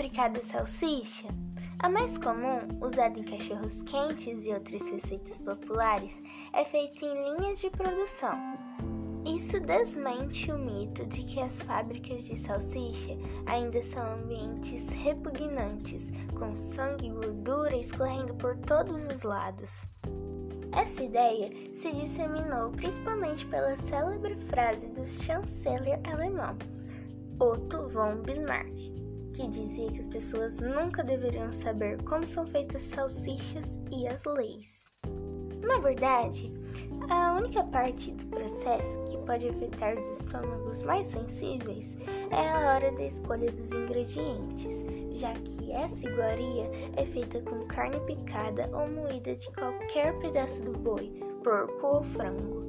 picada salsicha? A mais comum, usada em cachorros quentes e outras receitas populares, é feita em linhas de produção. Isso desmente o mito de que as fábricas de salsicha ainda são ambientes repugnantes, com sangue e gordura escorrendo por todos os lados. Essa ideia se disseminou principalmente pela célebre frase do chanceler alemão Otto von Bismarck, que dizia que as pessoas nunca deveriam saber como são feitas salsichas e as leis. Na verdade, a única parte do processo que pode afetar os estômagos mais sensíveis é a hora da escolha dos ingredientes, já que essa iguaria é feita com carne picada ou moída de qualquer pedaço do boi, porco ou frango.